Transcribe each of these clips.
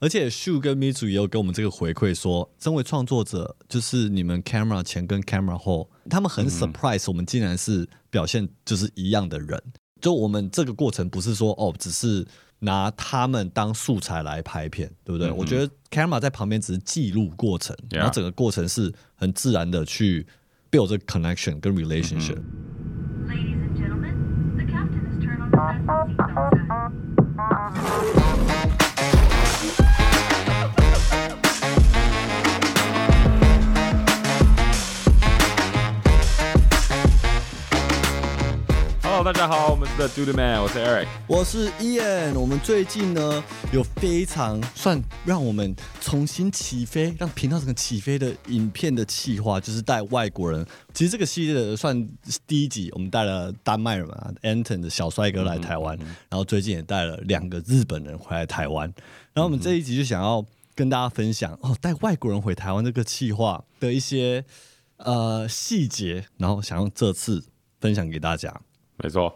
而且秀跟 Mizu 也有给我们这个回馈，说身为创作者，就是你们 camera 前跟 camera 后，他们很 surprise 我们竟然是表现就是一样的人。就我们这个过程不是说哦，只是拿他们当素材来拍片，对不对？我觉得 camera 在旁边只是记录过程，然后整个过程是很自然的去 build 这 connection 跟 relationship。Hello，大家好，我们是 The Dude Man，我是 Eric。我是 Ian，我们最近呢有非常算让我们重新起飞，让频道整个起飞的影片的企划，就是带外国人。其实这个系列的算第一集，我们带了丹麦人嘛，Anton 的小帅哥来台湾，然后最近也带了两个日本人回来台湾。然后我们这一集就想要跟大家分享哦，带外国人回台湾这个企划的一些呃细节，然后想用这次分享给大家。没错。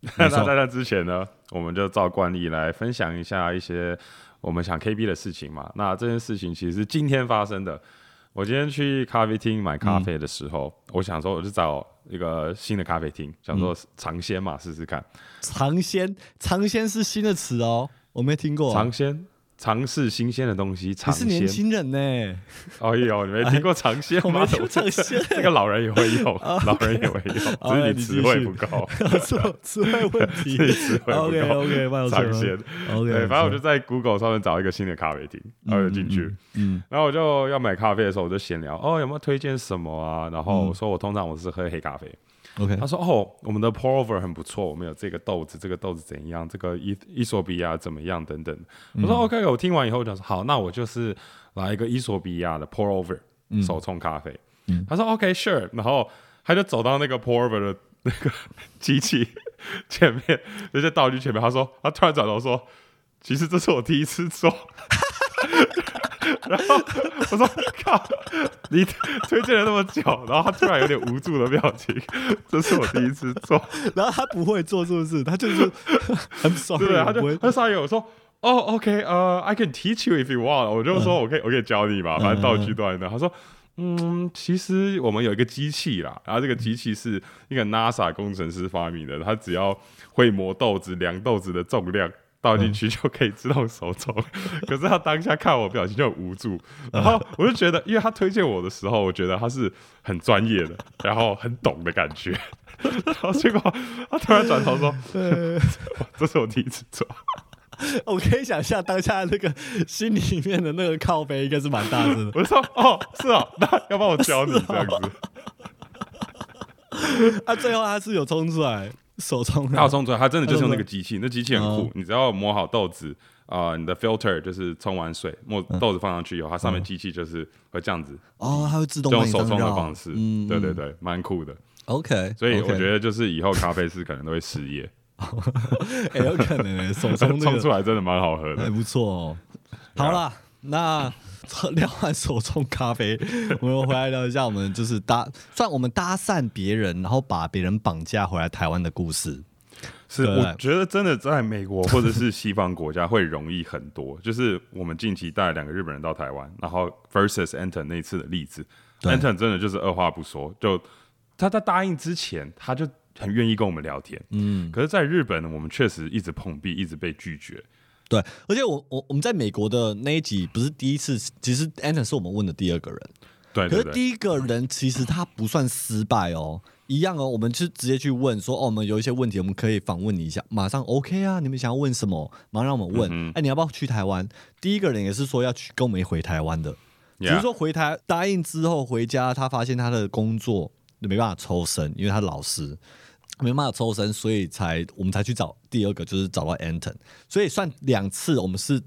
那在那之前呢，我们就照惯例来分享一下一些我们想 KB 的事情嘛。那这件事情其实是今天发生的。我今天去咖啡厅买咖啡的时候，我想说我就找一个新的咖啡厅，想说尝鲜嘛，试试看。尝鲜，尝鲜是新的词哦，我没听过。尝鲜，尝试新鲜的东西，你尝是年鲜。轻人呢，哦哟，你没听过尝鲜吗？我没听尝鲜这个老人也会用，老人也会用，只是你词汇不高。是我词汇问题。词汇不够 OK OK，尝鲜。OK，对，反正我就在 Google 上面找一个新的咖啡厅，然后就进去，嗯然后我就要买咖啡的时候，我就闲聊，哦，有没有推荐什么啊？然后我说我通常我是喝黑咖啡，OK，他说哦，我们的 pour over 很不错，我们有这个豆子，这个豆子怎样，这个伊伊索比亚怎么样等等。我说 OK，我听完以后我就说好，那我就是来一个伊索比亚的 pour over 手冲咖啡。他说 OK sure，然后他就走到那个 pour over 的那个机器前面，那些道具前面，他说他突然转头说，其实这是我第一次做。然后我说：“靠，你推荐了那么久，然后他突然有点无助的表情，这是我第一次做，然后他不会做是不是？他就是 很爽，对？他就他上一个我说。”哦、o k 呃、i can teach you if you want。我就说我可以，我可以教你嘛，反正道具都在那。他说，嗯，其实我们有一个机器啦，然后这个机器是一个 NASA 工程师发明的，他只要会磨豆子、量豆子的重量。倒进去就可以自动手冲，可是他当下看我表情就很无助，然后我就觉得，因为他推荐我的时候，我觉得他是很专业的，然后很懂的感觉，然后结果他突然转头说：“这是我第一次做。”我可以想象当下那个心里面的那个靠背应该是蛮大声的。我就说：“哦，是哦，那要不要我教你这样子。啊，最后他是有冲出来手冲”他有冲出来，它真的就是用那个机器，那机器很酷嗯。你只要磨好豆子啊、你的 filter 就是冲完水，磨豆子放上去以后，它上面机器就是会这样子，哦，它会自动用手冲的方式。嗯，对对对，蛮酷的。，OK。所以我觉得，就是以后咖啡师可能都会失业，哎，有可能欸手冲这 冲出来真的蛮好喝的。还不错哦。好了，那聊完手冲咖啡，我们回来聊一下我们就是搭，算我们搭讪别人，然后把别人绑架回来台湾的故事。是，我觉得真的在美国或者是西方国家会容易很多。就是我们近期带两个日本人到台湾，然后 versus Anton 那一次的例子，Anton 真的就是二话不说，就他在答应之前，他就很愿意跟我们聊天。嗯，可是，在日本呢，我们确实一直碰壁，一直被拒绝。对，而且我我我们在美国的那一集不是第一次，其实 Anton 是我们问的第二个人，可是对。对对，第一个人其实他不算失败哦，一样哦，我们就直接去问说，哦，我们有一些问题，我们可以访问你一下，马上 OK 啊，你们想要问什么，马上让我们问，哎、你要不要去台湾？第一个人也是说要去跟我们回台湾的，只是说回台答应之后回家，他发现他的工作没办法抽身，因为他老师没办法抽身，所以才我们才去找第二个，就是找到 Anton，所以算两次我们是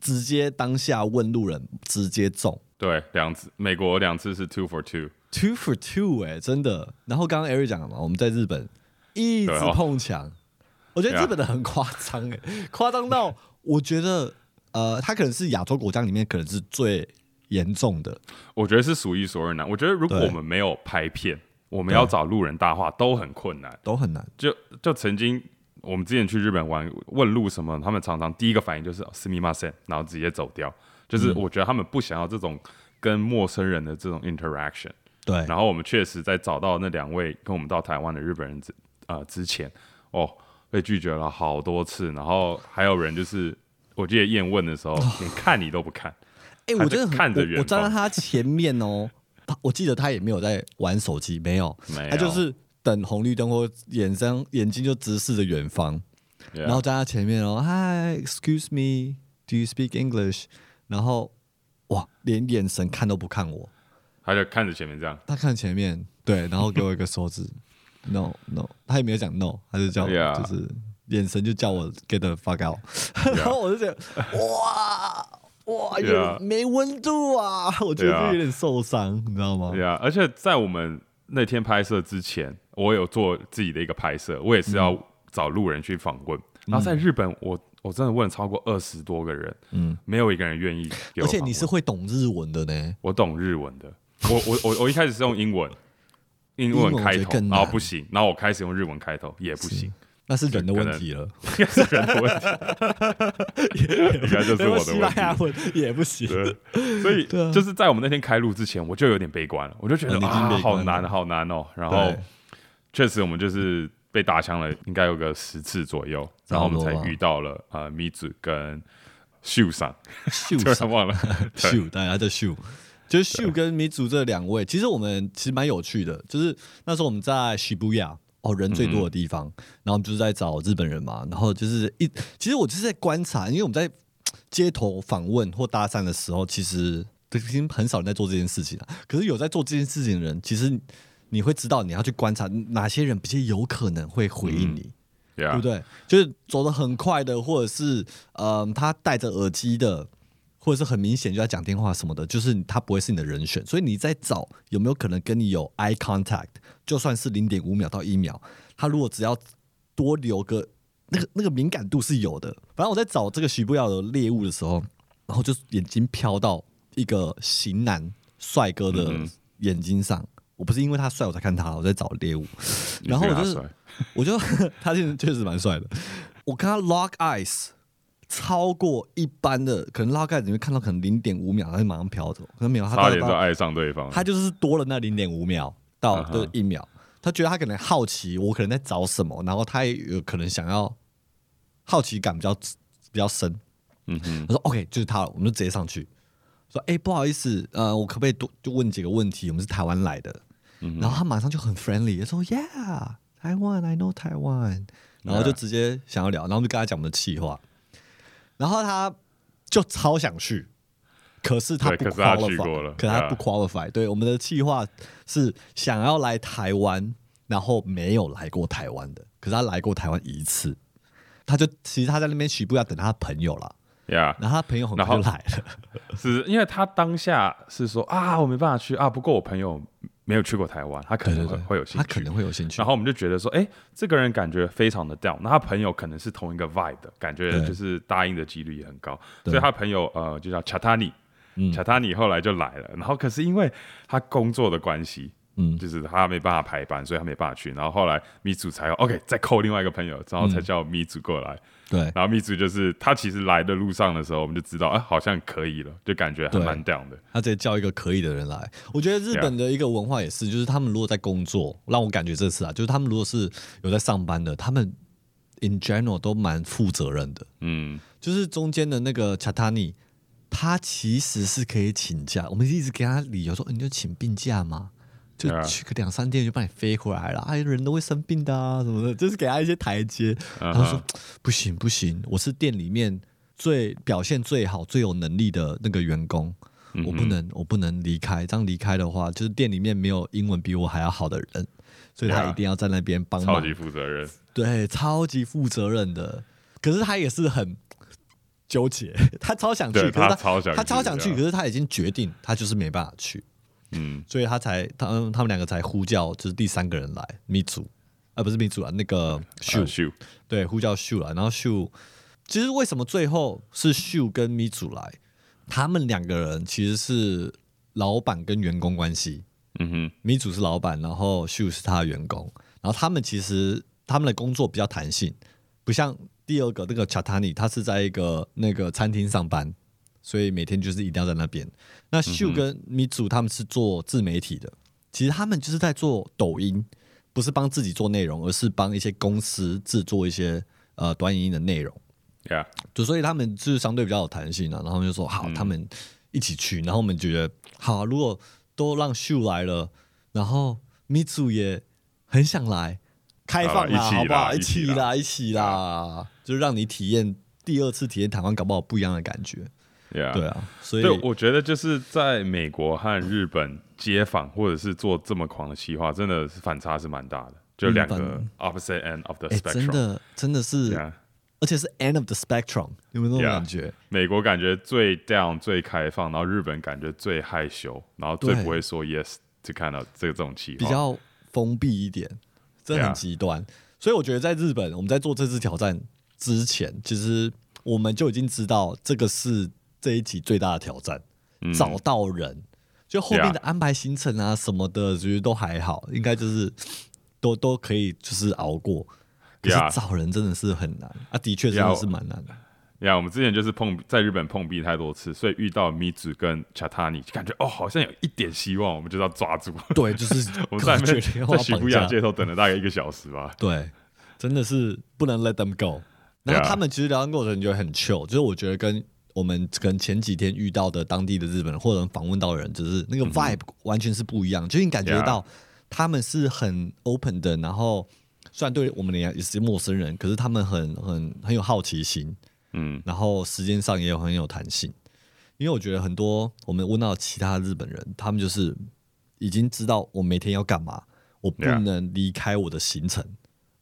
直接当下问路人，直接中。对，两次，美国两次是 two for two，two for two，哎、真的。然后刚刚 Eric 讲了嘛，我们在日本一直碰墙，我觉得日本的很夸张，哎，夸张到我觉得，呃，他可能是亚洲国家里面可能是最严重的，我觉得是数一数二难。我觉得如果我们没有拍片，我们要找路人搭话都很困难。都很难。就就曾经我们之前去日本玩，问路什么，他们常常第一个反应就是すみません，然后直接走掉。就是我觉得他们不想要这种跟陌生人的这种 interaction。对，然后我们确实在找到那两位跟我们到台湾的日本人之呃之前，哦，被拒绝了好多次。然后还有人就是，我记得验问的时候，连看你都不看。哎、他我真的很就看着远我我站在方他前面哦，他 我记得他也没有在玩手机，没有，没有。他就是等红绿灯或眼睛眼睛就直视着远方，Yeah。然后站在他前面哦，Hi，excuse me，do you speak English？然后哇，连眼神看都不看我，他就看着前面这样。他看前面，对，然后给我一个手指，no no，他也没有讲 no，他就叫就是眼神就叫我 get the fuck out，然后我就觉得哇哇，有没温度啊，我觉得有点受伤，你知道吗？对啊，而且在我们那天拍摄之前，我有做自己的一个拍摄，我也是要找路人去访问。然后在日本，我我真的问了超过二十多个人，嗯，没有一个人愿意。而且你是会懂日文的呢，我懂日文的，我我我我一开始是用英文，英文开头，然后不行，然后我开始用日文开头也不行，那是人的问题了，应该 是人的问题，应该就是我的问题。文也不行。所以就是在我们那天开录之前，我就有点悲观了，我就觉得啊，好难，好难哦。然后确实我们就是被打枪了，应该有个十次左右，然后我们才遇到了呃米子跟秀上，秀上忘了，秀，大家叫秀，就是秀跟米祖这两位，其实我们其实蛮有趣的，就是那时候我们在西布亚。哦，人最多的地方，然后我们就是在找日本人嘛，然后就是一，其实我就是在观察，因为我们在街头访问或搭讪的时候，其实已经很少人在做这件事情了。可是有在做这件事情的人，其实你会知道你要去观察哪些人比较有可能会回应你。对不对？就是走得很快的，或者是嗯，他戴着耳机的，或者是很明显就在讲电话什么的，就是他不会是你的人选。所以你在找有没有可能跟你有 eye contact，就算是零点五秒到一秒，他如果只要多留个那个那个敏感度是有的。反正我在找这个许不要的猎物的时候，然后就眼睛飘到一个型男帅哥的嗯眼睛上。我不是因为他帅我才看他，我在找猎物，然后我就我就 他现在确实蛮帅的。我看他 lock eyes 超过一般的，可能 lock eyes 你会看到可能零点五秒，他就马上飘走，可能没有，他点就爱上对方，他就是多了那零点五秒到的一秒，他觉得他可能好奇我可能在找什么，然后他也有可能想要好奇感比较比较深。嗯哼，他说 OK 就是他了，我们就直接上去。说，哎、不好意思，呃，我可不可以多就问几个问题？我们是台湾来的，嗯然后他马上就很 friendly，他说 Yeah，台湾，I know 台湾，然后就直接想要聊，然后就跟他讲我们的计划，然后他就超想去，可是他不对可是他去 qualify，可是他不 qualify，对，我们的计划是想要来台湾，然后没有来过台湾的，可是他来过台湾一次，他就其实他在那边起步要等他朋友了，呀，然后他朋友很快就来了，是因为他当下是说啊，我没办法去啊，不过我朋友没有去过台湾，他可能会会有兴趣，他可能会有兴趣。然，后我们就觉得说，哎、这个人感觉非常的 down，那他朋友可能是同一个 vibe 的，感觉就是答应的几率也很高，所以他朋友呃就叫 Chatani，嗯。Chatani 后来就来了，然后可是因为他工作的关系。嗯就是他没办法排班，所以他没办法去。然后后来米祖才 OK，再扣另外一个朋友，然后才叫米祖过来。对。然后米祖就是他其实来的路上的时候，我们就知道，哎、好像可以了，就感觉还蛮 down 的。他直接叫一个可以的人来。我觉得日本的一个文化也是，就是他们如果在工作，让我感觉这次啊，就是他们如果是有在上班的，他们 in general 都蛮负责任的。嗯，就是中间的那个 Chatani，他其实是可以请假，我们一直给他理由说，呃你就请病假嘛。就去个两三天就帮你飞回来了，哎，人都会生病的啊，什么的，就是给他一些台阶。然他说不行不行，我是店里面最表现最好、最有能力的那个员工，嗯我不能我不能离开。这样离开的话，就是店里面没有英文比我还要好的人，所以他一定要在那边帮忙。超级负责任。对，超级负责任的。可是他也是很纠结，他超想去，可是他超想去他超想去，可是他已经决定，他就是没办法去，嗯，所以他才他他们两个才呼叫，就是第三个人来，米祖，啊不是米祖啊，那个秀，秀，对，呼叫秀来，然后秀，其实为什么最后是秀跟米祖来？他们两个人其实是老板跟员工关系，嗯哼，米祖是老板，然后秀是他的员工，然后他们其实他们的工作比较弹性，不像第二个那个查塔尼，他是在一个那个餐厅上班，所以每天就是一定要在那边。那秀跟米祖他们是做自媒体的，其实他们就是在做抖音，不是帮自己做内容，而是帮一些公司制作一些呃短影音的内容。呀，就所以他们就是相对比较有弹性啊，然后就说好，他们一起去，然后我们觉得好啊、如果都让秀来了，然后米祖也很想来，开放啦，好不好？啦一一起啦起啦，一起啦，就是让你体验第二次体验台湾，搞不好不一样的感觉。呀，对啊，所以，我觉得就是在美国和日本街访，或者是做这么狂的企划，真的是反差是蛮大的，就两个嗯 opposite end of the spectrum 真。的真的是 Yeah 而且是 end of the spectrum，有没有那种 Yeah 感觉？美国感觉最 down 最开放，然后日本感觉最害羞，然后最不会说 yes to 看到这个这种企划。比较封闭一点，真的很 Yeah 极端。所以我觉得在日本，我们在做这次挑战之前，其实我们就已经知道这个是这一集最大的挑战，嗯找到人。就后面的安排行程啊什么的，其实都还好，应该就是都都可以，就是熬过。可是找人真的是很难啊，的确真的是蛮难的。呀我们之前就是碰在日本碰壁太多次，所以遇到米子跟 Chatani，就感觉哦，好像有一点希望，我们就是要抓住。对，就是 我们在在喜绑架布亚街头等了大概一个小时吧。对，真的是不能 let them go。然后他们其实聊天过程就会很 chill，就是我觉得跟我们跟前几天遇到的当地的日本人或者访问到的人，就是那个 vibe 完全是不一样，就是你感觉到他们是很 open 的，然后虽然对我们也也是陌生人，可是他们很很很有好奇心，嗯，然后时间上也有很有弹性。因为我觉得很多我们问到其他日本人，他们就是已经知道我每天要干嘛，我不能离开我的行程。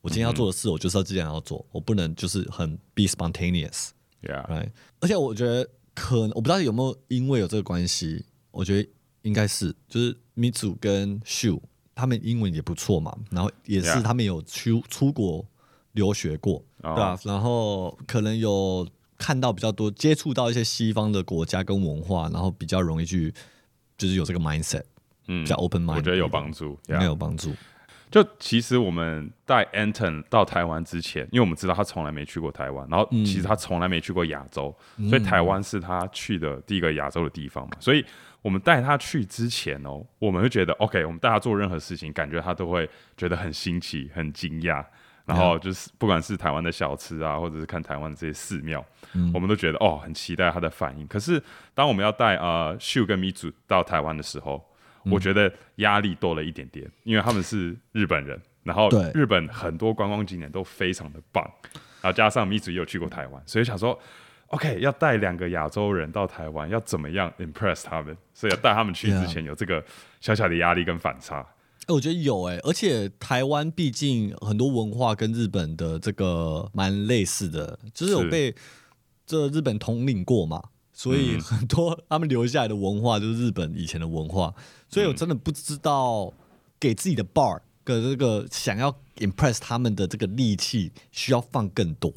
我今天要做的事，我就是要这样要做，我不能就是很 be spontaneous。呀，right？而且我觉得可能我不知道有没有因为有这个关系，我觉得应该是就是米祖跟秀他们英文也不错嘛，然后也是 Yeah 他们有出出国留学过，哦对吧、然后可能有看到比较多接触到一些西方的国家跟文化，然后比较容易去就是有这个 mindset，嗯比较 open mind，我觉得有帮助。应 yeah 该有帮助。就其实我们带 Anton 到台湾之前，因为我们知道他从来没去过台湾，然后其实他从来没去过亚洲，所以台湾是他去的第一个亚洲的地方嘛。所以我们带他去之前哦，我们会觉得 OK，我们带他做任何事情，感觉他都会觉得很新奇、很惊讶。然后就是不管是台湾的小吃啊，或者是看台湾的这些寺庙，我们都觉得哦很期待他的反应。可是当我们要带呃秀跟米祖到台湾的时候，我觉得压力多了一点点，因为他们是日本人，然后日本很多观光景点都非常的棒，然后加上米子也有去过台湾，所以想说，OK，要带两个亚洲人到台湾，要怎么样 impress 他们？所以要带他们去之前有这个小小的压力跟反差。欸我觉得有哎、而且台湾毕竟很多文化跟日本的这个蛮类似的，就是。有被这日本统领过嘛，所以嗯。很多 他们留下来的文化就是日本以前的文化，所以我真的不知道给自己的 bar 的这个想要 impress 他们的这个力气需要放更多。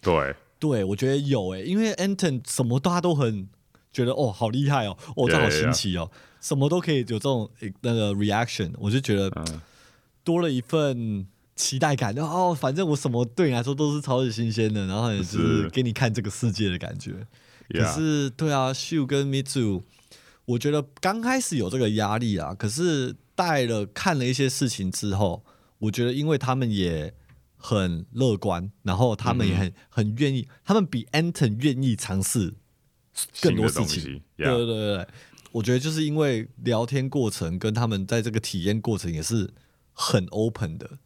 对，对，我觉得有诶、因为 Anton 什么他都很觉得哦，好厉害哦，哦，这好新奇哦什么都可以有这种那个 reaction，我就觉得嗯多了一份期待感。然后哦，反正我什么对你来说都是超级新鲜的，然后也是是给你看这个世界的感觉。可是对啊，秀跟 Mitsu，我觉得刚开始有这个压力啊，可是带了看了一些事情之后，我觉得因为他们也很乐观，然后他们也嗯很、很愿意，他们比 Anton 愿意尝试更多事情。对对对对，我觉得就是因为聊天过程跟他们在这个体验过程也是很 open 的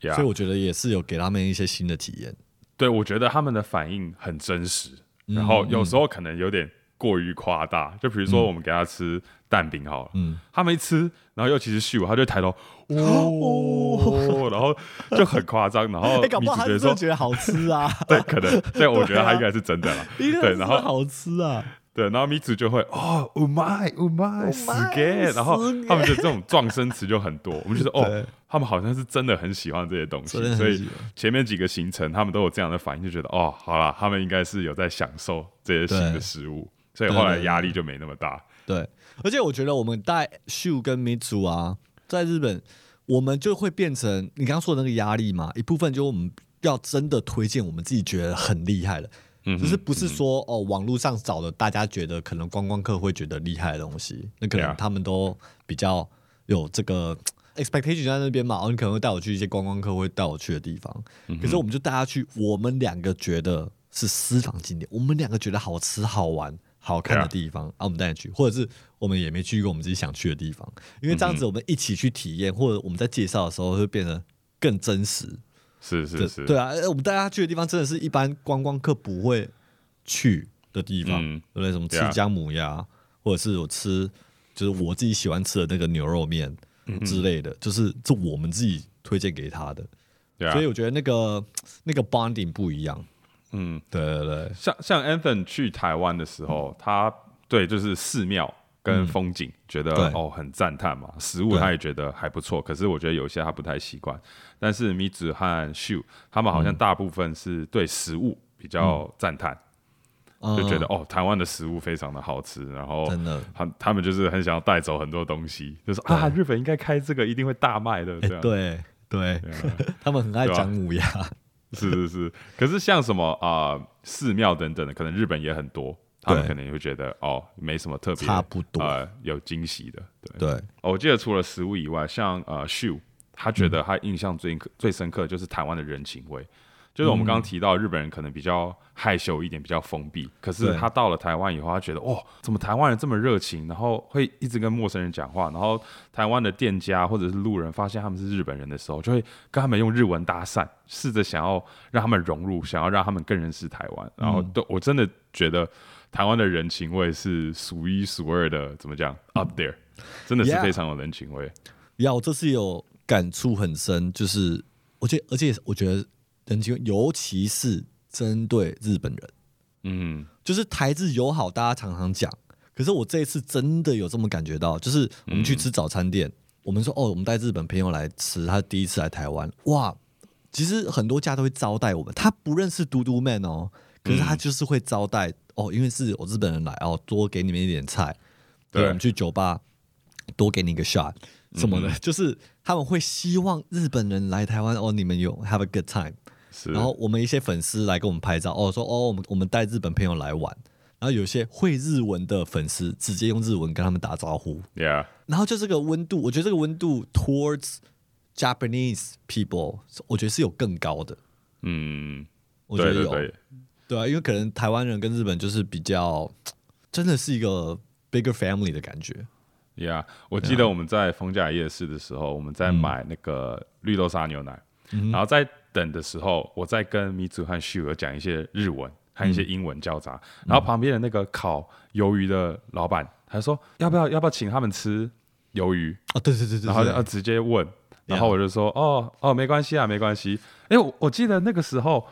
，Yeah。所以我觉得也是有给他们一些新的体验。对，我觉得他们的反应很真实，嗯然后有时候可能有点过于夸大。就比如说我们给他吃蛋饼好了，嗯他没吃，然后尤其是秀，他就抬头，哦，然后就很夸张，然后哎，搞米不好他真的子觉得说，觉得好吃啊，对，可能对，我觉得他对啊应该是真的啦。一定对，是然后好吃啊，对，然后米子就会哦，うまい，うまい，すげえ，然后すげえ他们的这种撞声词就很多，我们觉得哦对，他们好像是真的很喜欢这些东西真的，很所以喜欢前面几个行程他们都有这样的反应，就觉得哦，好啦，他们应该是有在享受这些新的对食物， 所以后来压力就没那么大。对，而且我觉得我们带秀跟米祖啊，在日本，我们就会变成你刚刚说的那个压力嘛，一部分就我们要真的推荐我们自己觉得很厉害的，嗯哼，只是不是说哦网络上找的大家觉得可能观光客会觉得厉害的东西，那可能他们都比较有这个 expectation 在那边嘛，哦，你可能会带我去一些观光客会带我去的地方，嗯可是我们就带他去我们两个觉得是私房景点，我们两个觉得好吃好玩。好看的地方啊，我们带你去，或者是我们也没去过我们自己想去的地方，因为这样子我们一起去体验，或者我们在介绍的时候会变得更真实。是是是，对啊，呃我们带他去的地方真的是一般观光客不会去的地方，嗯对不对？什么吃姜母鸭，或者是我吃就是我自己喜欢吃的那个牛肉面之类的，就是这我们自己推荐给他的，啊所以，我觉得那个那个 bonding 不一样。嗯，对对对，像像 Anthony 去台湾的时候，他对就是寺庙跟风景觉得、哦很赞叹嘛，食物他也觉得还不错，可是我觉得有些他不太习惯。但是米子和秀他们好像大部分是对食物比较赞叹，就觉得、嗯哦台湾的食物非常的好吃，然后真的。他他们就是很想要带走很多东西，就是啊日本应该开这个一定会大卖的这样。哎对对，他们很爱对啊。姜母鸭，是是是，可是像什么啊、寺庙等等的，可能日本也很多，他们可能也会觉得哦，没什么特别，差不多呃，有惊喜的。对，对，哦我记得除了食物以外，像呃秀，他觉得他印象最最深刻就是台湾的人情味。就是我们刚刚提到，日本人可能比较害羞一点，比较封闭。可是他到了台湾以后，他觉得哦，怎么台湾人这么热情，然后会一直跟陌生人讲话，然后台湾的店家或者是路人发现他们是日本人的时候，就会跟他们用日文搭讪，试着想要让他们融入，想要让他们更认识台湾。然后都我真的觉得台湾的人情味是数一数二的，怎么讲？up there，真的是非常有人情味。呀，我这次有感触很深，就是我觉得，而且我觉得人情味，尤其是针对日本人，嗯，就是台日友好，大家常常讲，可是我这一次真的有这么感觉到，就是我们去吃早餐店，我们说哦，我们带日本朋友来吃，他第一次来台湾，哇，其实很多家都会招待我们，他不认识嘟嘟 man 哦，可是他就是会招待、哦，因为是我日本人来哦，多给你们一点菜，对，对我们去酒吧多给你一个 shot 什么的，就是他们会希望日本人来台湾哦，你们有 have a good time。是。然后我们一些粉丝来跟我们拍照，哦，说哦，我们我们带日本朋友来玩，然后有些会日文的粉丝直接用日文跟他们打招呼，，Yeah，然后就这个温度，我觉得这个温度 towards Japanese people，我觉得是有更高的，嗯，我觉得有，对对对，对啊，因为可能台湾人跟日本就是比较，真的是一个 bigger family 的感觉，Yeah，我记得我们在逢甲夜市的时候，我们在买那个绿豆沙牛奶，然后在等的时候，我在跟米祖和旭儿讲一些日文和一些英文交杂，然后旁边的那个烤鱿鱼的老板，他说要不要要不要请他们吃鱿鱼，啊，对对对对然后对。要直接问，然后我就说哦哦没关系啊没关系，哎我我记得那个时候。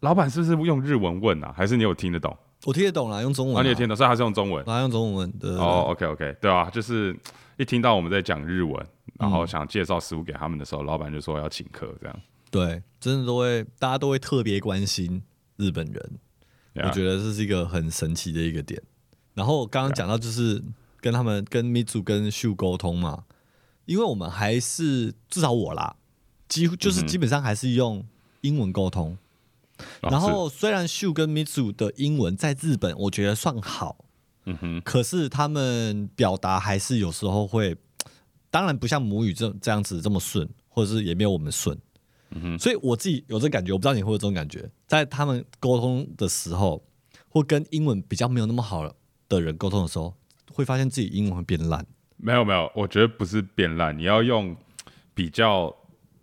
老板是不是用日文问啊？还是你有听得懂？我听得懂啦，用中文、啊，啊，你也听得懂，所以还是用中文。啊，用中文的，哦，OK OK，对啊，就是一听到我们在讲日文，然后想介绍食物给他们的时候，老板就说要请客，这样。对，真的都会，大家都会特别关心日本人。我觉得这是一个很神奇的一个点。然后刚刚讲到就是跟他们跟 Mitsu 跟秀沟通嘛，因为我们还是至少我啦，几乎就是基本上还是用英文沟通。哦然后虽然秀跟 Mitsu 的英文在日本我觉得算好，嗯哼，可是他们表达还是有时候会，当然不像母语这这样子这么顺，或者是也没有我们顺。嗯哼所以我自己有这感觉，我不知道你会有这种感觉，在他们沟通的时候，或跟英文比较没有那么好的人沟通的时候，会发现自己英文会变烂。没有没有，我觉得不是变烂，你要用比较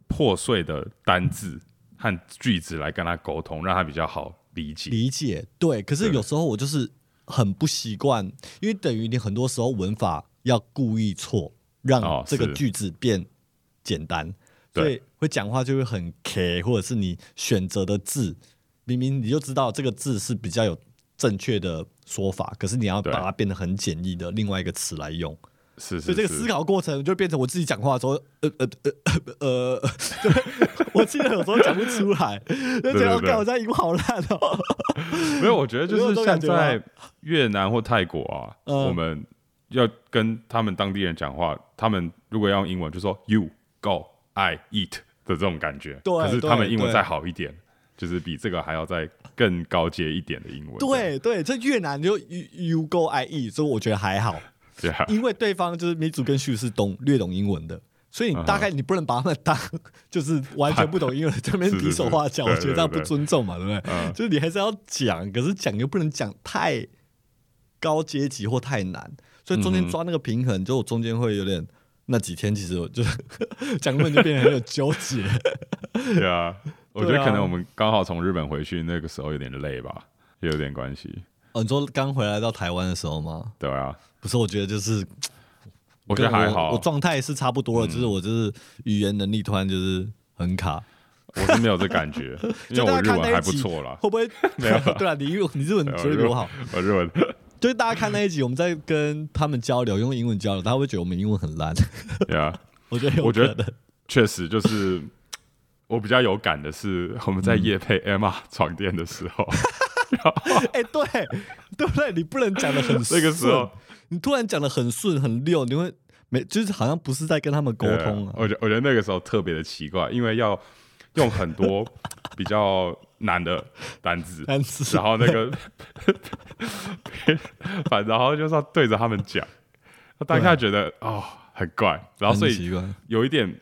破碎的单字和句子来跟他沟通，让他比较好理解。理解对，可是有时候我就是很不习惯，因为等于你很多时候文法要故意错，让哦这个句子变简单，对。所以会讲话就会很 K，或者是你选择的字，明明你就知道这个字是比较有正确的说法，可是你要把它变得很简易的另外一个词来用，是是是所以这个思考过程就变成我自己讲话的时候，呃呃呃呃呃，对我记得有时候讲不出来，就觉得我在英文好烂哦。没有，我觉得就是像在越南或泰国啊，嗯。我们要跟他们当地人讲话，他们如果要用英文，就说 you go I eat 的这种感觉。对可是他们英文再好一点，就是比这个还要再更高阶一点的英文。对对，这越南就 you you go I e，所以我觉得还好，因为对方就是米祖跟旭是懂略懂英文的，所以你大概你不能把他们当 就是完全不懂英文的这边比手画脚，我觉得这样不尊重嘛，对不对？嗯就是你还是要讲，可是讲又不能讲太高阶级或太难，所以中间抓那个平衡，就我中间会有点。那几天其实我就讲论就变得很有纠结，对啊，我觉得可能我们刚好从日本回去，那个时候有点累吧，也有点关系。哦，你说刚回来到台湾的时候吗？对啊，不是，我觉得就是我觉得还好，我状态是差不多了，嗯就是我就是语言能力突然就是很卡，我是没有这感觉，因为我日文还不错啦。会不会？没有 对啊，你日你日文绝对比我好。我日文，就是大家看那一集，我们在跟他们交流，用英文交流，他会不会觉得我们英文很烂。对啊，我觉得有我觉得确实就是我比较有感的是，我们在夜配 Emma 床垫的时候，哎、对对不对？你不能讲的很那个时候顺，你突然讲的很顺很溜，你会没就是好像不是在跟他们沟通啊。我觉我觉得那个时候特别的奇怪，因为要用很多 比较难的单字，单词然后那个 反然后就是要对着他们讲，当下觉得哦很怪，然后所以有一点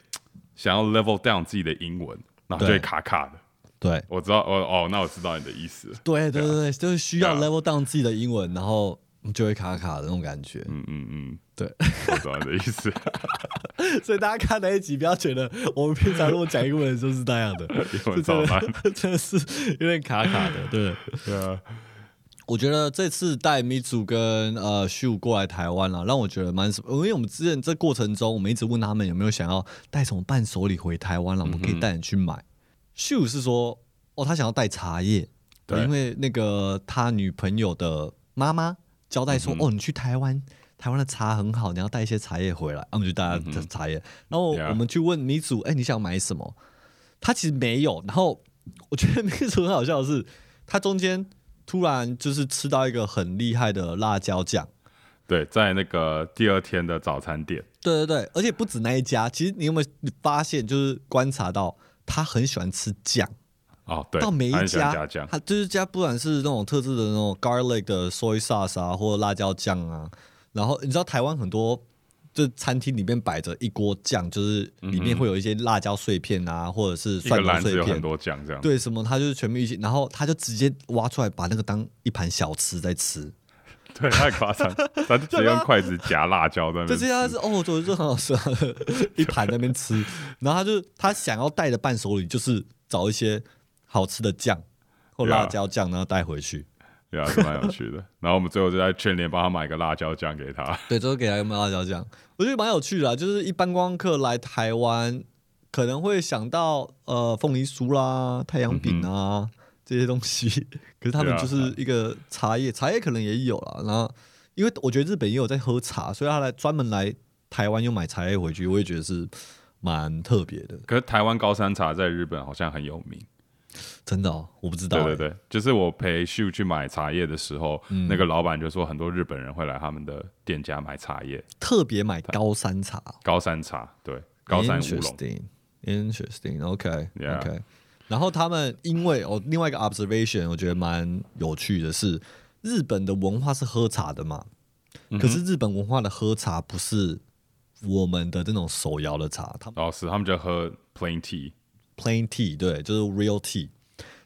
想要 level down 自己的英文，然后就会卡卡的。对我知道，哦哦，那我知道你的意思。对对对对，就是需要 level down 自己的英文，然后就会卡卡的那种感觉。嗯嗯嗯，对，我知道你的意思。所以大家看那一集，不要觉得我们平常如果讲英文就是那样的，英文超烂。的 真的是有点卡卡的。对，对啊，我觉得这次带米祖跟呃秀过来台湾了，让我觉得蛮，因为我们之前这过程中，我们一直问他们有没有想要带什么伴手礼回台湾了，我们可以带你去买。秀是说，哦，他想要带茶叶，对因为那个他女朋友的妈妈交代说，嗯哦，你去台湾。台湾的茶很好，你要带一些茶叶回来，啊我们就带他的茶叶。然后我们去问米主，哎、你想买什么？他其实没有。然后我觉得米祖很好笑的是，他中间突然就是吃到一个很厉害的辣椒酱。对，在那个第二天的早餐店，对对对，而且不止那一家，其实你有没有发现，就是观察到他很喜欢吃酱，哦，对，到每一家他就是加不管是那种特制的那种 garlic 的 soy sauce 啊，或者辣椒酱啊，然后你知道台湾很多。就餐厅里面摆着一锅酱，就是里面会有一些辣椒碎片啊，或者是蒜头碎片很，多酱，这样。对什么，他就是全部一起，然后他就直接挖出来，把那个当一盘小吃在吃。对，太夸张，他就直接用筷子夹辣椒在那边吃。这些他是哦，我觉得这很好吃啊，一盘在那边吃。然后他就他想要带的伴手礼就是找一些好吃的酱或辣椒酱，然后带回去。对啊，是蛮有趣的。然后我们最后就在全联帮他买个辣椒酱给他。对，最后给他一个辣椒酱，我觉得蛮有趣的啊。就是一般观光客来台湾，可能会想到呃凤梨酥啦、太阳饼啊、这些东西，可是他们就是一个茶叶，茶叶可能也有啦。然后因为我觉得日本也有在喝茶，所以他来专门来台湾又买茶叶回去，我也觉得是蛮特别的。可是台湾高山茶在日本好像很有名。真的哦，我不知道、欸。对对对，就是我陪秀去买茶叶的时候，嗯。那个老板就说很多日本人会来他们的店家买茶叶，特别买高山茶，高山茶，对，高山乌龙。Interesting，interesting，OK，OK、Yeah OK 然后他们因为哦，另外一个 observation 我觉得蛮有趣的是，日本的文化是喝茶的嘛，嗯可是日本文化的喝茶不是我们的这种手摇的茶，他们哦，是他们就喝 plain tea，plain tea，对，就是 real tea。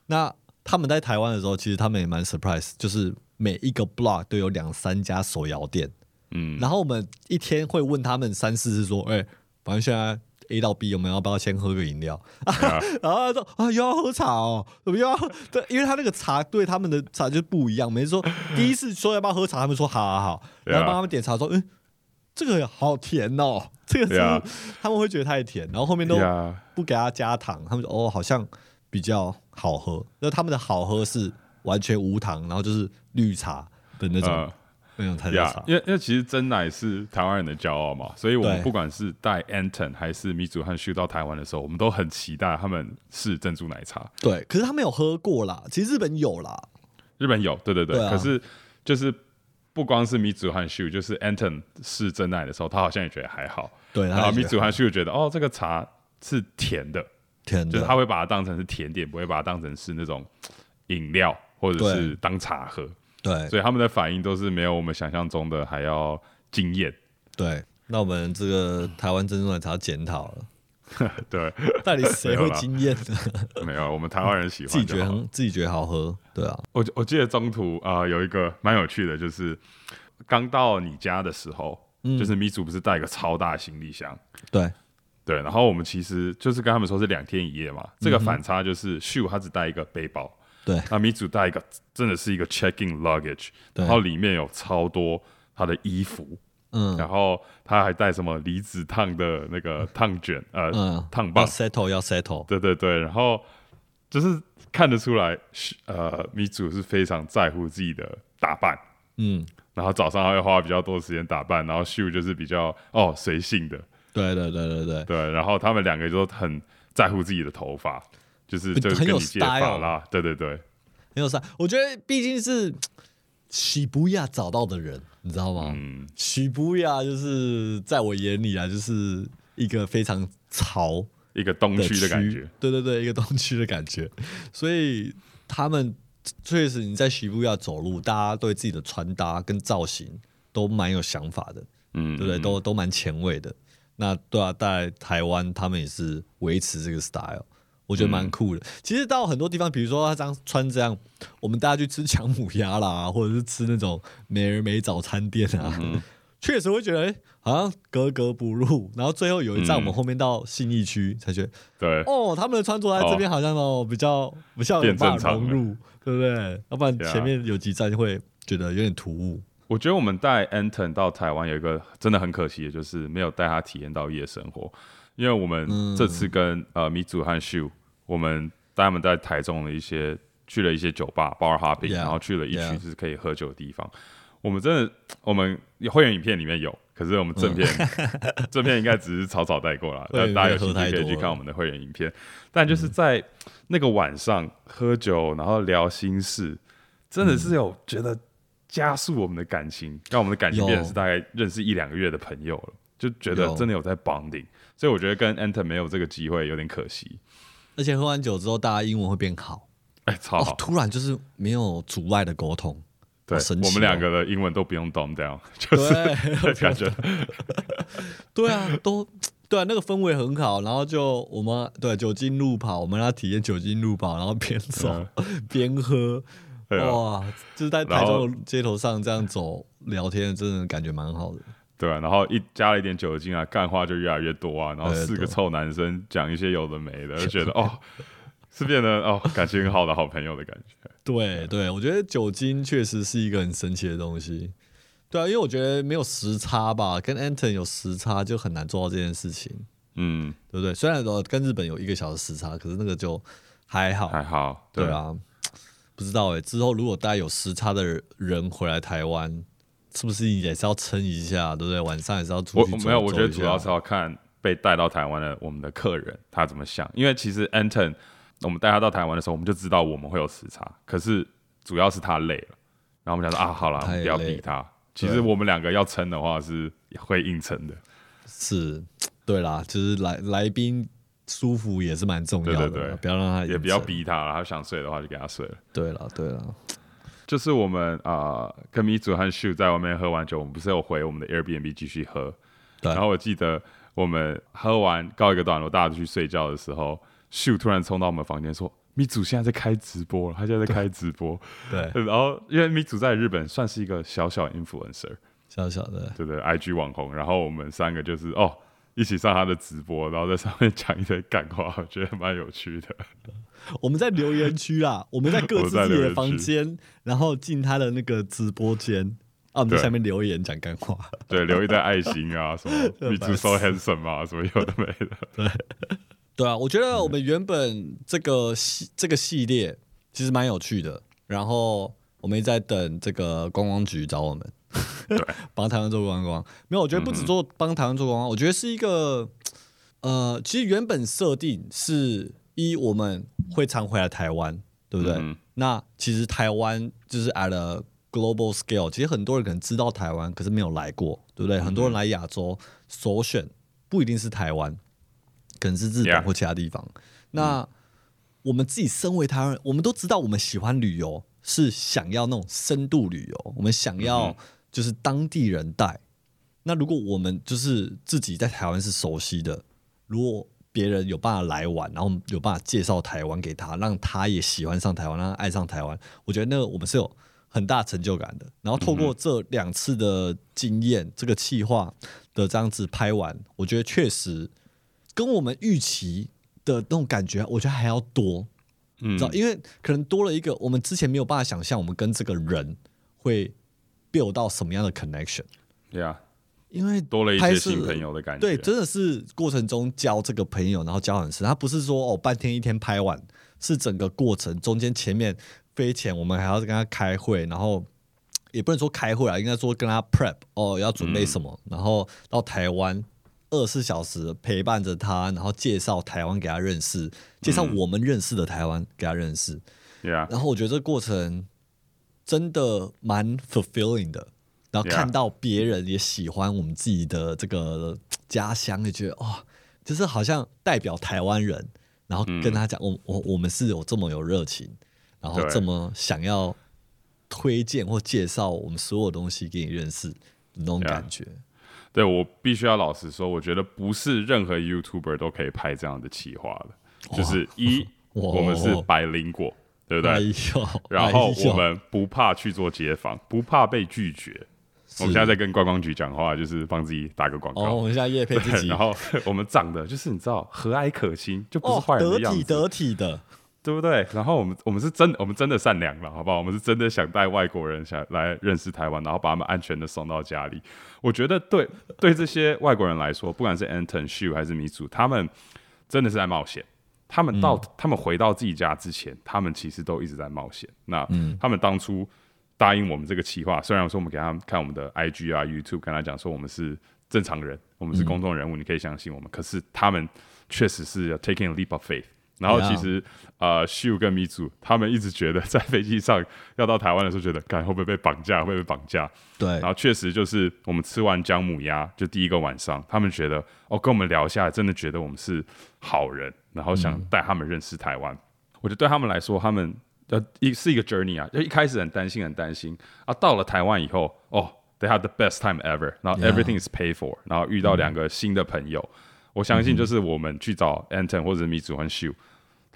那他们在台湾的时候，其实他们也蛮 surprise，就是每一个 block 都有两三家手摇店。嗯，然后我们一天会问他们三四次说，哎、反正现在 A 到 B，我们要不要先喝个饮料？啊 然后他说啊，又要喝茶哦，怎么又要喝对，因为他那个茶对他们的茶就不一样。每次说 第一次说要不要喝茶，他们说好好好，然后帮他们点茶说，嗯，这个好甜哦，这个是、他们会觉得太甜，然后后面都，不给他加糖，他们说哦好像比较好喝。那他们的好喝是完全无糖，然后就是绿茶的那种、嗯那种台式呀茶，。因为因为其实真奶是台湾人的骄傲嘛，所以我们不管是带 Anton 还是米祖和 Shu 到台湾的时候，我们都很期待他们是珍珠奶茶。对，可是他没有喝过啦，其实日本有啦。日本有，对对对，可是就是不光是米祖和 Shu，就是 Anton 是真爱的时候，他好像也觉得还好。对，然后米祖和还 Shu 觉得哦，这个茶是甜的，甜的，就是他会把它当成是甜点，不会把它当成是那种饮料或者是当茶喝。对所以他们的反应都是没有我们想象中的还要惊艳。对。那我们这个台湾珍珠奶茶检讨了，对，到底谁会惊艳？呢？没有，我们台湾人喜欢自己觉得自己觉得好喝，对啊，我我记得中途啊、呃有一个蛮有趣的，就是刚到你家的时候，嗯。就是米祖不是带一个超大行李箱，对。对，然后我们其实就是跟他们说是两天一夜嘛，这个反差就是秀他只带一个背包，对。那米祖带一个真的是一个 checking luggage，对。然后里面有超多他的衣服，嗯。然后他还带什么离子烫的那个烫卷，呃，嗯，烫棒。要，settle 要 settle，对对对，然后就是看得出来，呃，米祖是非常在乎自己的打扮，嗯，然后早上还会花比较多时间打扮，然后秀就是比较哦随性的，对对对对对，对，然后他们两个都很在乎自己的头发，就是就是跟你借 style 发啦，对对对，很有啥？我觉得毕竟是喜不亚找到的人，你知道吗？嗯，喜不亚就是在我眼里啊，就是一个非常潮一个东区的感觉，对对对，一个东区的感觉。所以他们确实你在喜布亚走路，大家对自己的穿搭跟造型都蛮有想法的，嗯，对不对？嗯都都蛮前卫的。那对啊，在台湾他们也是维持这个 style，我觉得嗯蛮酷的。其实到很多地方，比如说他这样穿这样，我们大家去吃强母鸭啦，或者是吃那种美人美早餐店啊，嗯确实会觉得、哎好像格格不入。然后最后有一站，我们嗯后面到信义区才觉得，对，哦，他们的穿着在这边好像哦比较不像有变办正常了法融入，对不对？要不然前面有几站就会觉得有点突兀。我觉得我们带 Anton 到台湾有一个真的很可惜的，就是没有带他体验到夜生活。因为我们嗯这次跟、呃米祖和秀，我们带他们在台中的一些去了一些酒吧 bar hopping，Yeah, 然后去了一区 yeah. 是可以喝酒的地方。我们真的，我们会员影片里面有，可是我们正片、正片应该只是草草带过了。那大家有兴趣可以去看我们的会员影片。但就是在那个晚上喝酒，然后聊心事，真的是有觉得加速我们的感情，让我们的感情变成是大概认识一两个月的朋友了，就觉得真的有在 bonding。所以我觉得跟 Anton 没有这个机会有点可惜。而且喝完酒之后，大家英文会变好，哎、超好哦，，突然就是没有阻碍的沟通，对我们两个的英文都不用 dumb down，就是对感觉对啊，都对啊，那个氛围很好。然后就我们对酒精路跑，我们要体验酒精路跑，然后边走边喝，啊。哇，就是在台中的街头上这样走聊天，真的感觉蛮好的。对啊，然后一加了一点酒精啊，干话就越来越多啊，然后四个臭男生讲一些有的没的，就觉得 哦，是变得哦感情很好的好朋友的感觉。对对，我觉得酒精确实是一个很神奇的东西。对啊，因为我觉得没有时差吧，跟 Anton 有时差就很难做到这件事情，嗯，对不对？虽然说跟日本有一个小时时差，可是那个就还好。还好，对，啊，不知道哎、之后如果大家有时差的人回来台湾，是不是也是要撑一下，对不对？晚上也是要出去走我没有，我觉得主要是要看被带到台湾的我们的客人他怎么想，因为其实 Anton 我们带他到台湾的时候，我们就知道我们会有时差，可是主要是他累了，然后我们想说啊，好了，我们不要逼他。其实我们两个要撑的话是会硬撑的，是，对啦，就是来来宾舒服也是蛮重要的，对对对不要让他也不要。逼他了。他想睡的话就给他睡了。对了对了，就是我们啊、呃跟米祖和秀在外面喝完酒，我们不是有回我们的 Airbnb 继续喝。对然后我记得我们喝完告一个段落，大家都去睡觉的时候，秀突然冲到我们房间说：“米祖现在在开直播了，他现在在开直播。对，然后因为米祖在日本算是一个小小 influencer，小小的，对不对？IG 网红。然后我们三个就是哦，一起上他的直播，然后在上面讲一堆干话，我觉得蛮有趣的。我们在留言区啦，我们在各自自己的房间，然后进他的那个直播间啊，我们在下面留言讲干话。对，留一堆爱心啊，什么这 “me 白 too 痴 so handsome” 啊，什么有的没的。对啊，我觉得我们原本这个系这个系列其实蛮有趣的，然后我们一直在等这个观光局找我们，对，帮台湾做观光。没有，我觉得不止做帮台湾做观光，我觉得是一个呃，其实原本设定是一我们会常回来台湾，对不对？嗯那其实台湾就是 at a global scale，其实很多人可能知道台湾，可是没有来过，对不对？很多人来亚洲首选不一定是台湾，可能是日本或其他地方。那我们自己身为台湾人，我们都知道我们喜欢旅游，是想要那种深度旅游，我们想要就是当地人带。那如果我们就是自己在台湾是熟悉的，如果别人有办法来玩，然后有办法介绍台湾给他，让他也喜欢上台湾，让他爱上台湾，我觉得那个我们是有很大成就感的。然后透过这两次的经验，这个企划的这样子拍完，我觉得确实跟我们预期的那种感觉，我觉得还要多。嗯知道，因为可能多了一个我们之前没有办法想象，我们跟这个人会 build 到什么样的 connection。，Yeah，因为多了一些新朋友的感觉。对，真的是过程中交这个朋友，然后交很深。他不是说哦半天一天拍完，是整个过程中间前面飞前我们还要跟他开会，然后也不能说开会啊，应该说跟他 prep 哦要准备什么，然后到台湾二十四小时陪伴着他，然后介绍台湾给他认识，介绍我们认识的台湾给他认识。，Yeah，然后我觉得这个过程真的蛮 fulfilling 的。然后看到别人也喜欢我们自己的这个家乡，就觉得哇、就是好像代表台湾人，然后跟他讲，我我我们是有这么有热情，然后这么想要推荐或介绍我们所有东西给你认识，那种感觉。对我必须要老实说，我觉得不是任何 YouTuber 都可以拍这样的企划的。就是一，我们是百灵果，对不对？哎呦，然后我们不怕去做街访，不怕被拒绝。我们现在在跟观光局讲话，就是帮自己打个广哦，我告。们现在夜配自己，然后我们长得就是你知道和蔼可亲，就不是哦坏人的得体样子，得体的，对不对？然后我们我们是真我们真的善良了，好不好？我们是真的想带外国人想来认识台湾，然后把他们安全的送到家里。我觉得对对这些外国人来说，不管是 Anton、Shu 还是米祖，他们真的是在冒险。他们到、他们回到自己家之前，他们其实都一直在冒险。那、他们当初答应我们这个企划，虽然说我们给他们看我们的 IG 啊、YouTube，跟他讲说我们是正常人，我们是公众人物，你可以相信我们。可是他们确实是 taking a leap of faith。然后其实呃，Shu 跟米祖他们一直觉得在飞机上要到台湾的时候，觉得，看会不会被绑架，会不会被绑架？对。然，后确实就是我们吃完姜母鸭，就第一个晚上，他们觉得哦，跟我们聊下来，真的觉得我们是好人，然后想带他们认识台湾。我觉得对他们来说，他们呃一是一个 journey 啊，就一开始很担心，很担心啊，到了台湾以后，哦，they have the best time ever，然后 everything is paid for，然后遇到两个新的朋友，我相信就是我们去找 Anton 或者米祖和 Shu，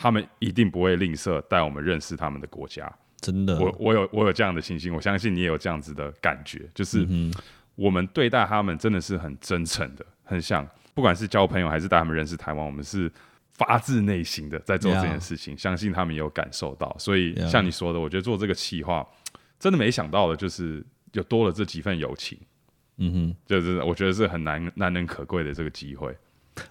他们一定不会吝啬带我们认识他们的国家。真的，我我有我有这样的信心，我相信你也有这样子的感觉，就是我们对待他们真的是很真诚的，很像不管是交朋友还是带他们认识台湾，我们是发自内心的在做这件事情相信他们也有感受到。所以像你说的，我觉得做这个企划真的没想到的，就是有多了这几份友情，嗯哼。就是我觉得是很难难能可贵的这个机会。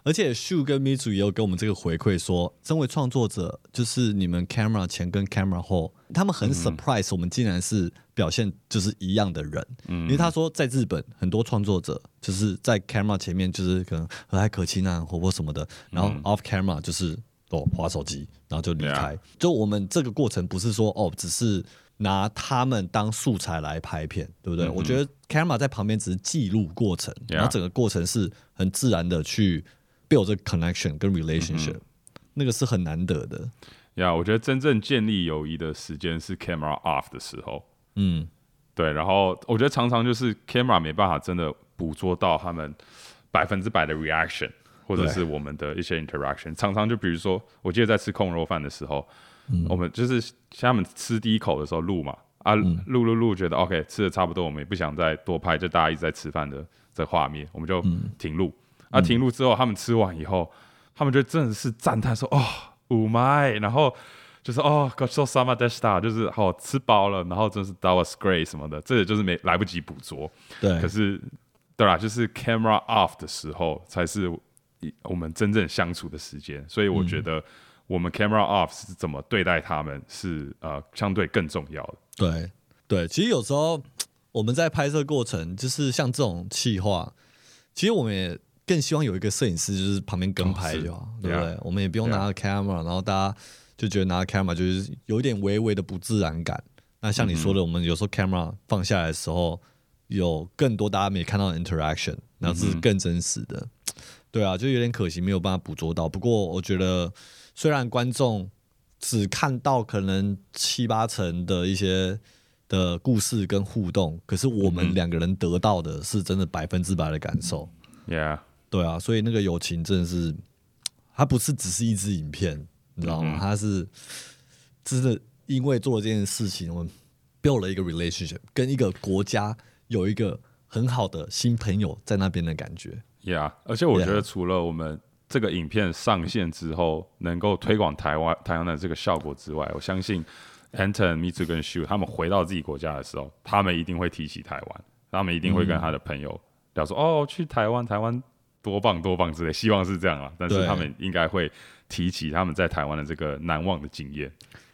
而且 Shu 跟 Mizu 也有给我们这个回馈说，身为创作者，就是你们 camera 前跟 camera 后，他们很 surprise 我们竟然是表现就是一样的人。因为他说在日本很多创作者就是在 camera 前面就是可能和蔼可亲啊、活泼什么的，然后 off camera 就是哦划手机，然后就离开。就我们这个过程不是说哦只是拿他们当素材来拍片，对不对？我觉得 camera 在旁边只是记录过程，然后整个过程是很自然的去 build 这个 connection 跟 relationship，、那个是很难得的。呀我觉得真正建立友谊的时间是 camera off 的时候。嗯，对，然后我觉得常常就是 camera 没办法真的捕捉到他们百分之百的 reaction，或者是我们的一些 interaction。常常就比如说，我记得在吃控肉饭的时候，我们就是像他们吃第一口的时候录嘛，啊，录录录，觉得 OK 吃的差不多，我们也不想再多拍，就大家一直在吃饭的这画面，我们就停录。啊，停录之后，他们吃完以后，他们就真的是赞叹说：“哦，Oh my！” 然后就是哦 g o so summer d e s t a 就是哦吃饱了，然后真是 That was great 什么的，这也就是没来不及捕捉。对。可，是对啦，就是 camera off 的时候才是我们真正相处的时间，所以我觉得我们 camera off 是怎么对待他们是呃相对更重要的。对对，其实有时候我们在拍摄过程，就是像这种气话，其实我们也更希望有一个摄影师，就是旁边跟拍就好，哦对不对 Yeah 我们也不用拿着 camera，然后大家就觉得拿着 camera 就是有一点微微的不自然感。那像你说嗯的，我们有时候 camera 放下来的时候，有更多大家没看到的 interaction，然后是嗯更真实的。对啊，就有点可惜没有办法捕捉到。不过我觉得，虽然观众只看到可能七八成的一些的故事跟互动，可是我们嗯两个人得到的是真的百分之百的感受。Yeah，对啊，所以那个友情真的是，它不是只是一支影片，你知道吗？嗯它是真的因为做了这件事情，我们 build 了一个 relationship，跟一个国家有一个很好的新朋友在那边的感觉。Yeah，而且我觉得除了我们这个影片上线之后能够推广台湾台湾的这个效果之外，我相信 Anton、Mitsu 跟 Shu 他们回到自己国家的时候，他们一定会提起台湾，他们一定会跟他的朋友聊说：“哦，去台湾，台湾多棒多棒之类。”希望是这样啊，但是他们应该会提起他们在台湾的这个难忘的经验。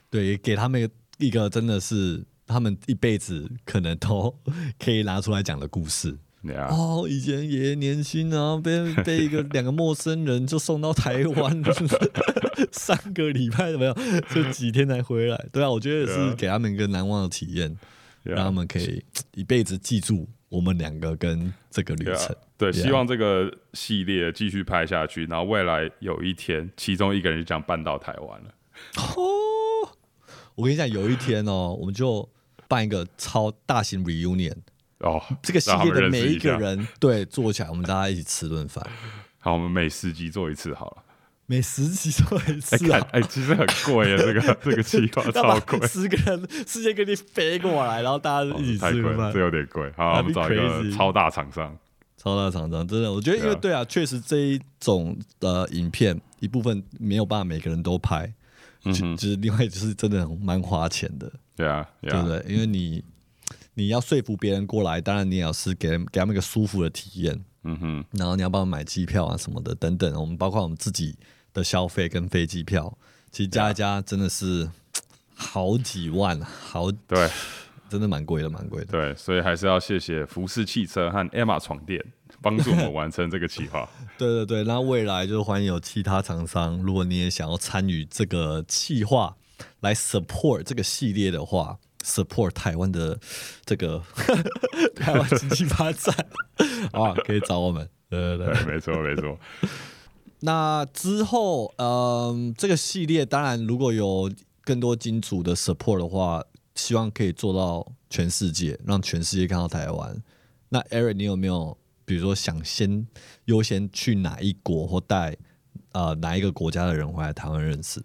对，也给他们一个真的是他们一辈子可能都 可以拿出来讲的故事。Yeah，、哦，以前爷爷年轻啊，被被一个两个陌生人就送到台湾，三个礼拜怎么样，就几天才回来。对啊，我觉得也是给他们一个难忘的体验，Yeah 让他们可以一辈子记住我们两个跟这个旅程。对希望这个系列继续拍下去，然后未来有一天，其中一个人就这样搬到台湾了。哦，我跟你讲，有一天哦，我们就办一个超大型 reunion，哦，这个系列的每一个人对坐起来，我们大家一起吃顿饭，好，我们每十集做一次好了。每十集做一哎、次哎、其实很贵啊，这个这个计划要超贵，十个人世界各地飞过来，然后大家哦一起吃个饭？这，有点贵。好，我们找一个超大厂商。超大厂商，真的，我觉得因为对啊。确实这一种呃影片一部分没有办法每个人都拍，就嗯哼，就是另外就是真的很蛮花钱的，对啊，对不对？因为你你要说服别人过来，当然你也要是给给他们一个舒服的体验，嗯哼，然后你要帮他们买机票啊什么的等等，我们包括我们自己的消费跟飞机票，其实加一加真的是好几万，好对真的蛮贵的，蛮贵的。对，所以还是要谢谢福士汽车和 Emma 床垫帮助我们完成这个企划。对对对，那未来就欢迎有其他厂商，如果你也想要参与这个企划来 support 这个系列的话，support 台湾的这个 台湾经济发展，啊，可以找我们。对对对。没错没错。那之后，嗯，这个系列当然如果有更多金主的 support 的话，希望可以做到全世界，让全世界看到台湾。那 Eric，你有没有比如说想先优先去哪一国，或带呃哪一个国家的人回来台湾认识？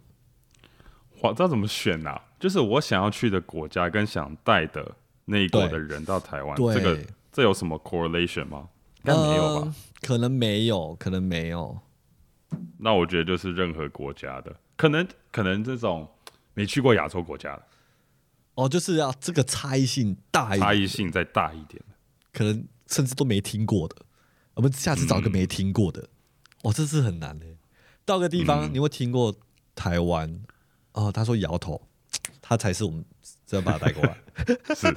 哇，这要怎么选呐、就是我想要去的国家跟想带的那一国的人到台湾，对这个这有什么 correlation 吗？应该没有吧？呃可能没有，可能没有。那我觉得就是任何国家的，可能可能这种没去过亚洲国家的哦，就是要这个差异性大一点，差异性再大一点。可能甚至都没听过的。我们下次找个没听过的，哦，这是很难的。到个地方，嗯你会听过台湾？哦，他说摇头，他才是我们这要把他带过来。是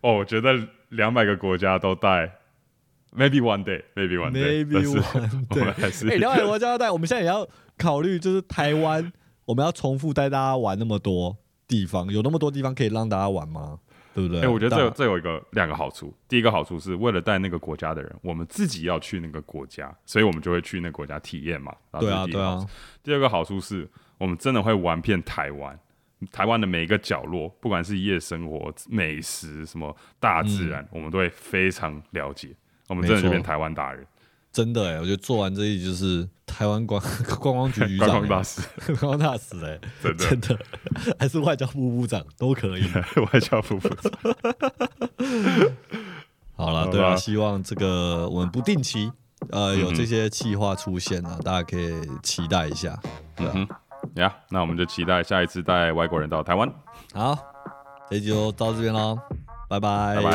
哦，我觉得两百个国家都带，maybe one day，maybe one day，Maybe one 我们还是哎，两百个国家要带，我们现在也要考虑，就是台湾，我们要重复带大家玩那么多地方，有那么多地方可以让大家玩吗？对不对？哎、我觉得这有这有一个两个好处。第一个好处是为了带那个国家的人，我们自己要去那个国家，所以我们就会去那个国家体验嘛。对啊，对啊，第二个好处是我们真的会玩遍台湾，台湾的每一个角落，不管是夜生活、美食、什么大自然，我们都会非常了解。我们真的嗯没错就变台湾达人、真的哎，我觉得做完这一就是台湾观 观光局局观长大使，观光大使 哎，真的。真的还是外交部部长都可以。外交部部长。好了，好对啊，希望这个我们不定期呃有这些计划出现啊，大家可以期待一下。对啊。嗯哼，呀，那我们就期待下一次带外国人到台湾。好，这集就到这边喽，拜拜，拜拜。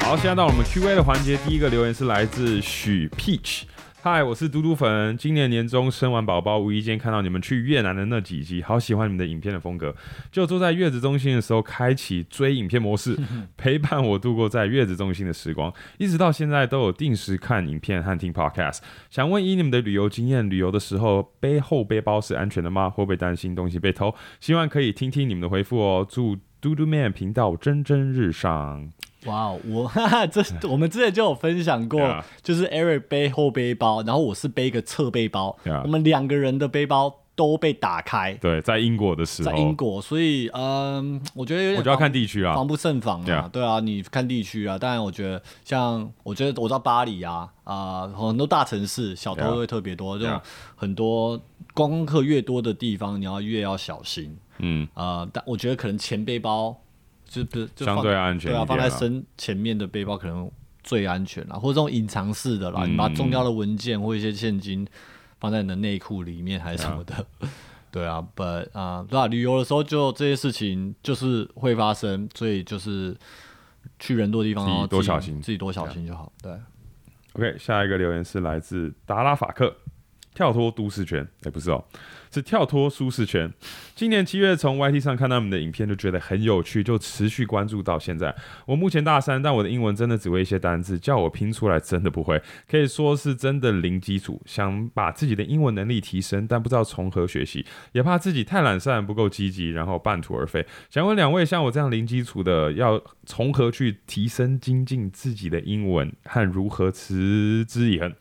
好，现在到我们 Q&A 的环节，第一个留言是来自许 Peach。嗨，我是嘟嘟粉。今年年中生完宝宝，无意间看到你们去越南的那几集，好喜欢你们的影片的风格。就坐在月子中心的时候，开启追影片模式，陪伴我度过在月子中心的时光，一直到现在都有定时看影片和听 podcast。想问以你们的旅游经验，旅游的时候背后背包是安全的吗？会不会担心东西被偷？希望可以听听你们的回复哦。祝嘟嘟 man 频道蒸蒸日上。哇哦，我哈哈，这我们之前就有分享过 Yeah 就是 Eric 背后背包，然后我是背一个侧背包。Yeah 我们两个人的背包都被打开，对，在英国的时候，在英国，所以嗯，我觉得有点我就要看地区啊。防。不胜防啊。Yeah 对啊，你看地区啊，当然我觉得像我觉得我知道巴黎啊啊、很多大城市小偷会特别多，这种很多观光客越多的地方，你要越要小心。嗯，呃，但我觉得可能前背包就不是就相对安全对啊，放在身前面的背包可能最安全啦，或者这种隐藏式的啦，嗯你把重要的文件或一些现金放在你的内裤里面还是什么的。对啊，but 啊、对啊，旅游的时候就这些事情就是会发生，所以就是去人多的地方，自己然后多小心自己多小心就好。对，OK，下一个留言是来自达拉法克，跳脱都市圈，哎、不是哦，是跳脱舒适圈。今年七月从 YT 上看到你们的影片，就觉得很有趣，就持续关注到现在。我目前大三，但我的英文真的只会一些单字，叫我拼出来真的不会，可以说是真的零基础。想把自己的英文能力提升，但不知道从何学习，也怕自己太懒散不够积极，然后半途而废。想问两位，像我这样零基础的，要从何去提升精进自己的英文，和如何持之以恒？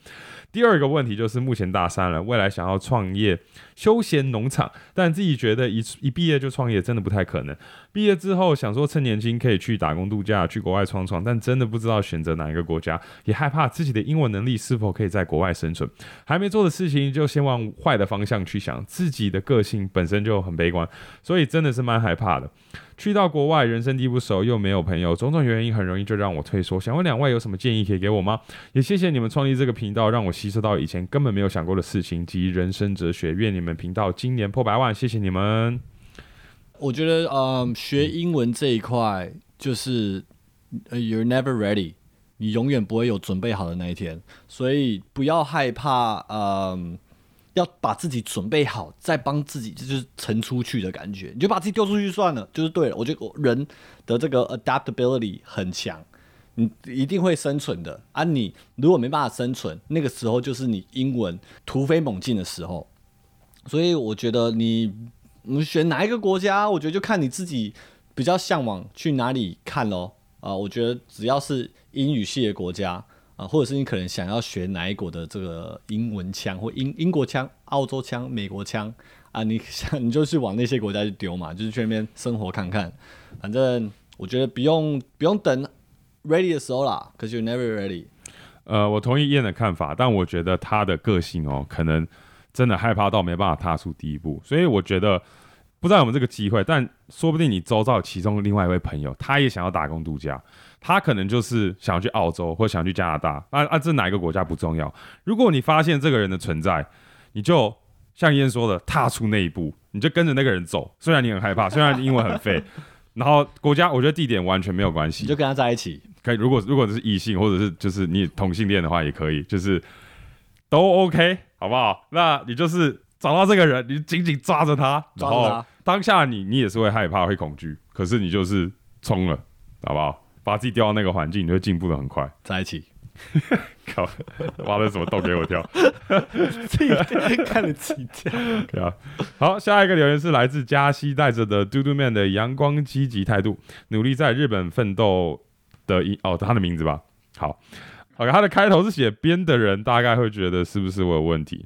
第二个问题就是，目前大三了，未来想要创业休闲农场，但自己觉得一一毕业就创业真的不太可能。毕业之后想说趁年轻可以去打工度假，去国外闯闯，但真的不知道选择哪一个国家，也害怕自己的英文能力是否可以在国外生存。还没做的事情就先往坏的方向去想，自己的个性本身就很悲观，所以真的是蛮害怕的。去到国外，人生地不熟，又没有朋友，种种原因很容易就让我退缩。想问两位有什么建议可以给我吗？也谢谢你们创立这个频道，让我吸收到以前根本没有想过的事情及人生哲学。愿你们频道今年破百万，谢谢你们。我觉得嗯，学英文这一块就是呃，you're never ready，你永远不会有准备好的那一天，所以不要害怕，嗯，要把自己准备好，再帮自己就是沉出去的感觉，你就把自己丢出去算了，就是对了。我觉得人的这个 adaptability 很强。你一定会生存的啊！你如果没办法生存，那个时候就是你英文突飞猛进的时候。所以我觉得你你选哪一个国家，我觉得就看你自己比较向往去哪里看咯。啊、我觉得只要是英语系的国家啊、或者是你可能想要学哪一国的这个英文腔或英英国腔、澳洲腔、美国腔啊，你想 你就去往那些国家去丢嘛，就是去那边生活看看。反正我觉得不用不用等 ready 的时候啦，cause you're never ready。呃，我同意燕的看法，但我觉得他的个性哦，可能真的害怕到没办法踏出第一步，所以我觉得不知道有没有这个机会，但说不定你周遭其中另外一位朋友，他也想要打工度假，他可能就是想要去澳洲或想去加拿大，啊啊，这哪一个国家不重要，如果你发现这个人的存在，你就像燕说的，踏出那一步，你就跟着那个人走，虽然你很害怕，虽然你英文很废。然后国家，我觉得地点完全没有关系，你就跟他在一起，可以，如果如果是异性或者是就是你同性恋的话，也可以，就是都 OK，好不好？那你就是找到这个人，你紧紧抓着他，然后当下你你也是会害怕、会恐惧，可是你就是冲了，好不好？把自己丢到那个环境，你会进步的很快。在一起，靠，挖了什么洞给我跳？自己看着自己跳。对啊，好，下一个留言是来自加西带着的嘟嘟 man 的阳光积极态度，努力在日本奋斗的一哦，他的名字吧。好，OK，他的开头是写编的人，大概会觉得是不是我有问题？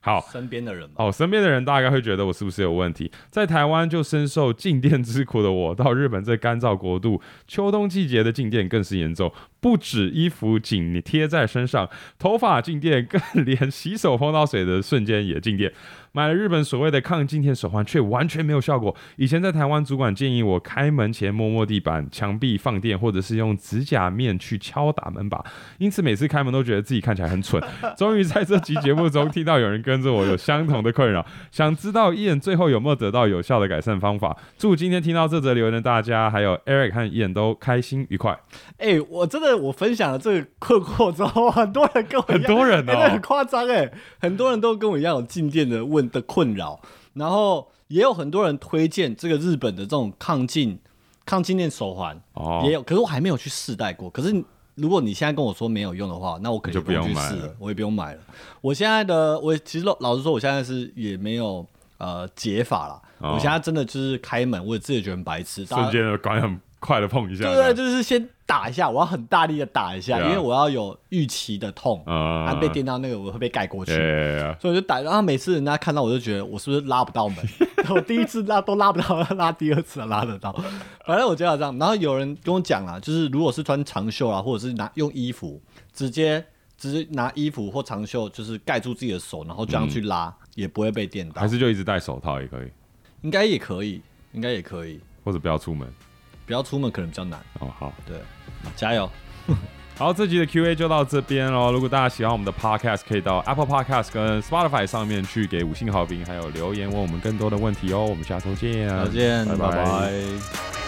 好，身边的人，哦，身边的人大概会觉得我是不是有问题？在台湾就深受静电之苦的我，到日本这干燥国度，秋冬季节的静电更是严重，不止衣服紧贴在身上，头发静电，更 连洗手碰到水的瞬间也静电。买了日本所谓的抗静电手环，却完全没有效果。以前在台湾，主管建议我开门前摸摸地板、墙壁放电，或者是用指甲面去敲打门把，因此每次开门都觉得自己看起来很蠢。终于在这期节目中听到有人跟着我有相同的困扰，想知道伊人最后有没有得到有效的改善方法？祝今天听到这则留言的大家，还有 Eric 和伊人都开心愉快。哎、我真的我分享了这个困惑之后，很多人跟我一样很多人哦很夸张哎，很多人都跟我一样有静电的问的困扰，然后也有很多人推荐这个日本的这种抗静抗静电手环，哦也有，可是我还没有去试戴过。可是如果你现在跟我说没有用的话，那我可能就不用去试了，我也不用买了。我现在的我其实老老实说，我现在是也没有呃解法了。哦我现在真的就是开门，我也自己觉得很白痴，瞬间的感觉很快的碰一下，对对，就是先打一下，我要很大力的打一下，因为我要有预期的痛，啊啊，被电到那个我会被盖过去，哎，所以我就打。然后每次人家看到我就觉得我是不是拉不到门，我第一次拉都拉不到，拉第二次拉得到。反正我就要这样。然后有人跟我讲啦，就是如果是穿长袖啊，或者是拿用衣服直接。直接拿衣服或长袖，就是盖住自己的手，然后这样去拉，也不会被电到还。是就一直戴手套也可以，应该也可以，应该也可以。或者不要出门。不要出门可能比较难。哦，好。对，加油！好，这集的 Q&A 就到这边喽。如果大家喜欢我们的 Podcast，可以到 Apple Podcast 跟 Spotify 上面去给五星好评，还有留言问我们更多的问题哦。我们下周见，再见，拜拜拜